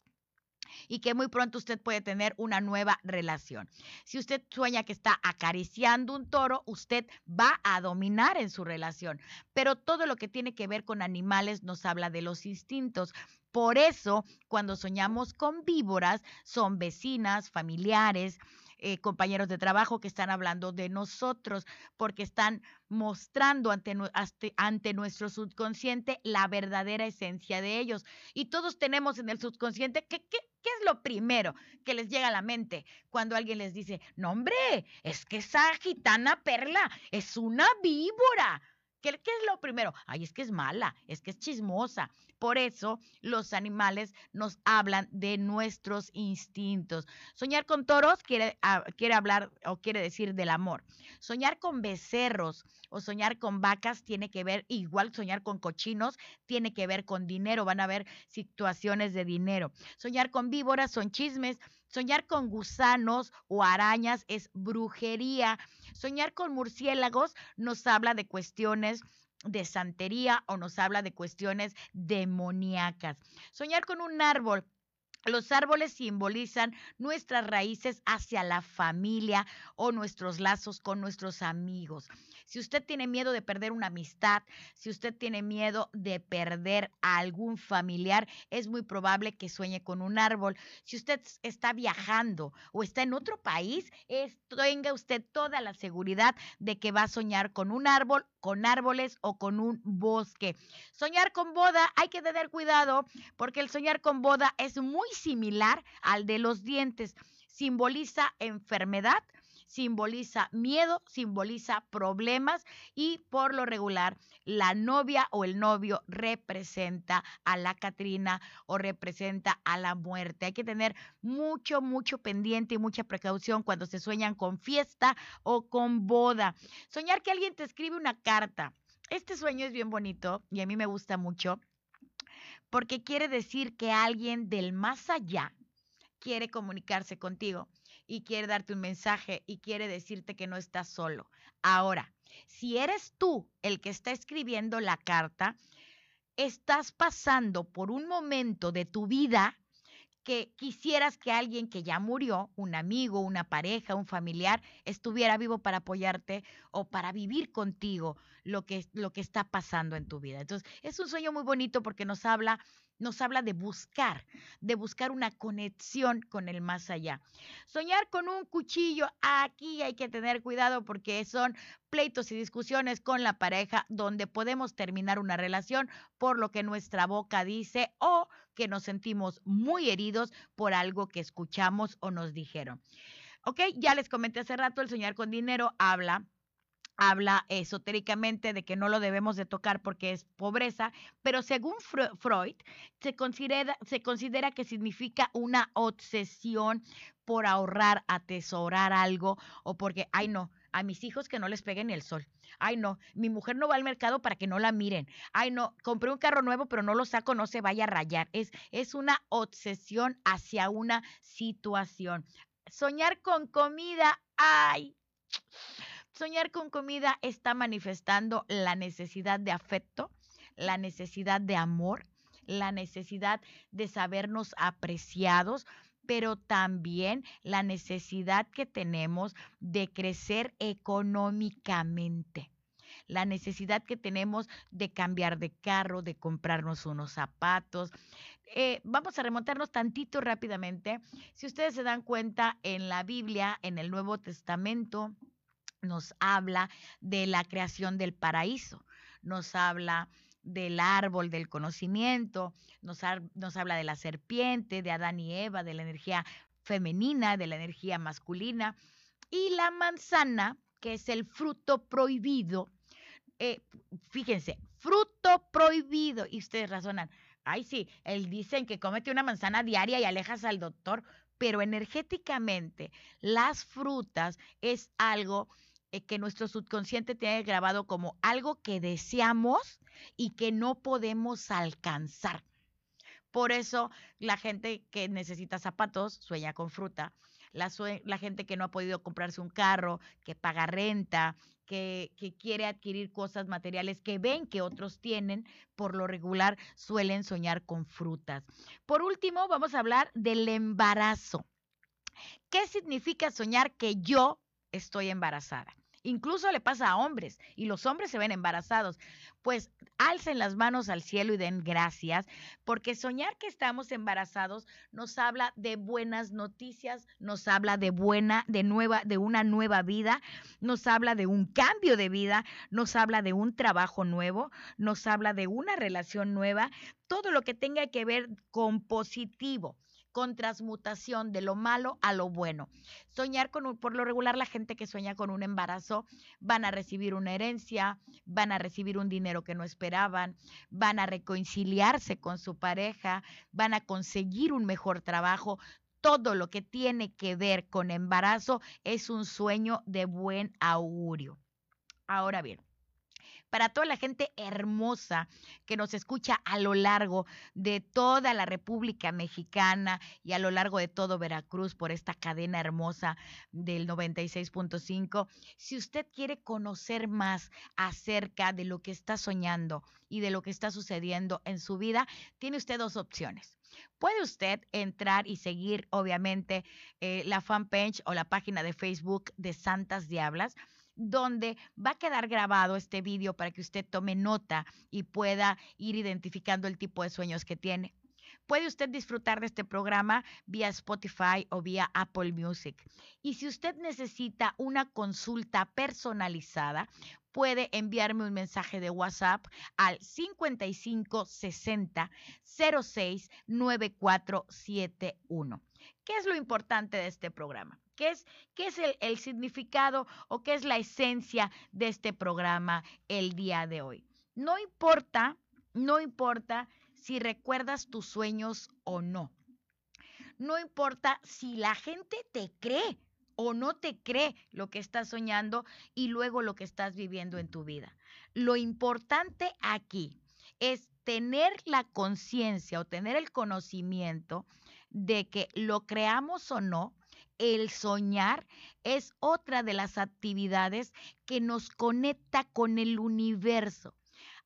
y que muy pronto usted puede tener una nueva relación. Si usted sueña que está acariciando un toro, usted va a dominar en su relación. Pero todo lo que tiene que ver con animales nos habla de los instintos. Por eso, cuando soñamos con víboras, son vecinas, familiares, eh, compañeros de trabajo que están hablando de nosotros, porque están mostrando ante, nuestro subconsciente la verdadera esencia de ellos. Y todos tenemos en el subconsciente que, ¿qué es lo primero que les llega a la mente cuando alguien les dice, no hombre, es que esa gitana perla es una víbora? ¿Qué, es lo primero? Ay, es que es mala, es que es chismosa. Por eso los animales nos hablan de nuestros instintos. Soñar con toros quiere, ah, quiere hablar o quiere decir del amor. Soñar con becerros o soñar con vacas tiene que ver, igual soñar con cochinos tiene que ver con dinero. Van a haber situaciones de dinero. Soñar con víboras son chismes. Soñar con gusanos o arañas es brujería. Soñar con murciélagos nos habla de cuestiones de santería o nos habla de cuestiones demoníacas. Soñar con un árbol los árboles simbolizan nuestras raíces hacia la familia o nuestros lazos con nuestros amigos. Si usted tiene miedo de perder una amistad, si usted tiene miedo de perder a algún familiar, es muy probable que sueñe con un árbol. Si usted está viajando o está en otro país, tenga usted toda la seguridad de que va a soñar con un árbol, con árboles o con un bosque. Soñar con boda, hay que tener cuidado porque el soñar con boda es muy similar al de los dientes. Simboliza enfermedad, simboliza miedo, simboliza problemas y por lo regular la novia o el novio representa a la Catrina o representa a la muerte. Hay que tener mucho, mucho pendiente y mucha precaución cuando se sueñan con fiesta o con boda. Soñar que alguien te escribe una carta. Este sueño es bien bonito y a mí me gusta mucho porque quiere decir que alguien del más allá quiere comunicarse contigo y quiere darte un mensaje y quiere decirte que no estás solo. Ahora, si eres tú el que está escribiendo la carta, estás pasando por un momento de tu vida que quisieras que alguien que ya murió, un amigo, una pareja, un familiar, estuviera vivo para apoyarte o para vivir contigo lo que, lo que está pasando en tu vida. Entonces, es un sueño muy bonito porque nos habla nos habla de buscar, de buscar una conexión con el más allá. Soñar con un cuchillo, aquí hay que tener cuidado porque son pleitos y discusiones con la pareja donde podemos terminar una relación por lo que nuestra boca dice o que nos sentimos muy heridos por algo que escuchamos o nos dijeron. Ok, ya les comenté hace rato, el soñar con dinero habla habla esotéricamente de que no lo debemos de tocar porque es pobreza, pero según Freud se considera, se considera que significa una obsesión por ahorrar, atesorar algo o porque, ay no, a mis hijos que no les peguen el sol. Ay, no, mi mujer no va al mercado para que no la miren. Ay, no, compré un carro nuevo, pero no lo saco, no se vaya a rayar. Es, es una obsesión hacia una situación. Soñar con comida, ay. Soñar con comida está manifestando la necesidad de afecto, la necesidad de amor, la necesidad de sabernos apreciados, pero también la necesidad que tenemos de crecer económicamente la necesidad que tenemos de cambiar de carro, de comprarnos unos zapatos. Eh, vamos a remontarnos tantito rápidamente. Si ustedes se dan cuenta, en la Biblia, en el Nuevo Testamento, nos habla de la creación del paraíso, nos habla del árbol del conocimiento, nos, habla de la serpiente, de Adán y Eva, de la energía femenina, de la energía masculina, y la manzana, que es el fruto prohibido. Eh, fíjense, fruto prohibido, y ustedes razonan, ay sí, él dicen que cómete una manzana diaria y alejas al doctor, pero energéticamente las frutas es algo eh, que nuestro subconsciente tiene grabado como algo que deseamos y que no podemos alcanzar. Por eso la gente que necesita zapatos sueña con fruta. La, gente que no ha podido comprarse un carro, que paga renta, que, que, quiere adquirir cosas materiales que ven que otros tienen, por lo regular suelen soñar con frutas. Por último, vamos a hablar del embarazo. ¿Qué significa soñar que yo estoy embarazada? Incluso le pasa a hombres y los hombres se ven embarazados. Pues alcen las manos al cielo y den gracias, porque soñar que estamos embarazados nos habla de buenas noticias, nos habla de buena, de nueva, de una nueva vida, nos habla de un cambio de vida, nos habla de un trabajo nuevo, nos habla de una relación nueva, todo lo que tenga que ver con positivo con transmutación de lo malo a lo bueno. Soñar con un, por lo regular la gente que sueña con un embarazo van a recibir una herencia, van a recibir un dinero que no esperaban, van a reconciliarse con su pareja, van a conseguir un mejor trabajo. Todo lo que tiene que ver con embarazo es un sueño de buen augurio. Ahora bien, para toda la gente hermosa que nos escucha a lo largo de toda la República Mexicana y a lo largo de todo Veracruz por esta cadena hermosa del 96.5. Si usted quiere conocer más acerca de lo que está soñando y de lo que está sucediendo en su vida, tiene usted dos opciones. Puede usted entrar y seguir, obviamente, eh, la fanpage o la página de Facebook de Santas Diablas donde va a quedar grabado este vídeo para que usted tome nota y pueda ir identificando el tipo de sueños que tiene. Puede usted disfrutar de este programa vía Spotify o vía Apple Music. Y si usted necesita una consulta personalizada, puede enviarme un mensaje de WhatsApp al 5560 06 9471. ¿Qué es lo importante de este programa? ¿Qué es, qué es el, el significado o qué es la esencia de este programa el día de hoy? No importa, no importa si recuerdas tus sueños o no. No importa si la gente te cree o no te cree lo que estás soñando y luego lo que estás viviendo en tu vida. Lo importante aquí es tener la conciencia o tener el conocimiento de que lo creamos o no, el soñar es otra de las actividades que nos conecta con el universo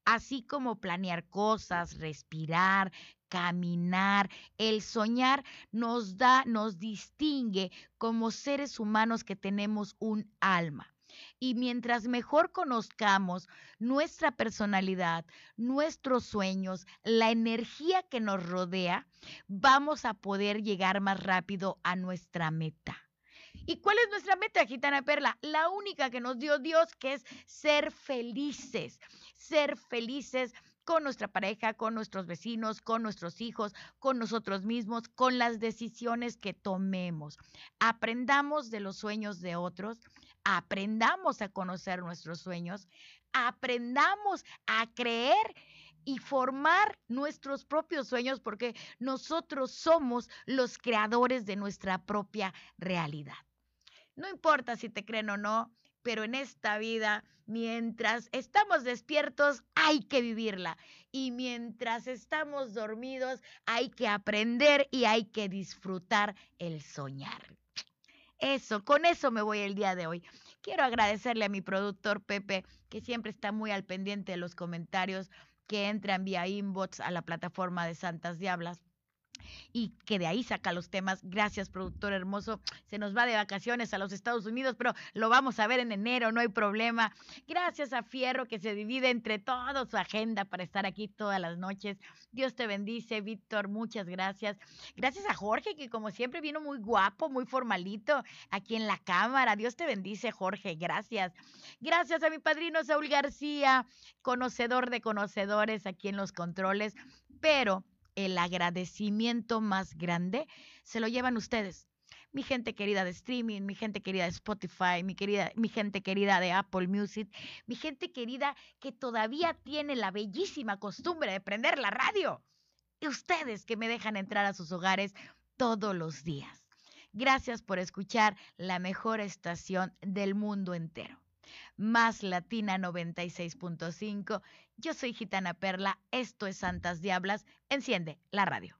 así como planear cosas, respirar, caminar, el soñar nos da, nos distingue como seres humanos que tenemos un alma. Y mientras mejor conozcamos nuestra personalidad, nuestros sueños, la energía que nos rodea, vamos a poder llegar más rápido a nuestra meta. ¿Y cuál es nuestra meta, Gitana Perla? La única que nos dio Dios, que es ser felices, ser felices con nuestra pareja, con nuestros vecinos, con nuestros hijos, con nosotros mismos, con las decisiones que tomemos. Aprendamos de los sueños de otros, aprendamos a conocer nuestros sueños, aprendamos a creer y formar nuestros propios sueños porque nosotros somos los creadores de nuestra propia realidad. No importa si te creen o no, pero en esta vida, mientras estamos despiertos, hay que vivirla. Y mientras estamos dormidos, hay que aprender y hay que disfrutar el soñar. Eso, con eso me voy el día de hoy. Quiero agradecerle a mi productor Pepe, que siempre está muy al pendiente de los comentarios que entran vía inbox a la plataforma de Santas Diablas y que de ahí saca los temas. Gracias, productor hermoso. Se nos va de vacaciones a los Estados Unidos, pero lo vamos a ver en enero, no hay problema. Gracias a Fierro que se divide entre toda su agenda para estar aquí todas las noches. Dios te bendice, Víctor, muchas gracias. Gracias a Jorge, que como siempre vino muy guapo, muy formalito aquí en la cámara. Dios te bendice, Jorge, gracias. Gracias a mi padrino Saúl García, conocedor de conocedores aquí en los controles, pero el agradecimiento más grande se lo llevan ustedes. Mi gente querida de streaming, mi gente querida de Spotify, mi, querida, mi gente querida de Apple Music, mi gente querida que todavía tiene la bellísima costumbre de prender la radio. Y ustedes que me dejan entrar a sus hogares todos los días. Gracias por escuchar la mejor estación del mundo entero más Latina 96.5. Yo soy Gitana Perla, esto es Santas Diablas. Enciende la radio.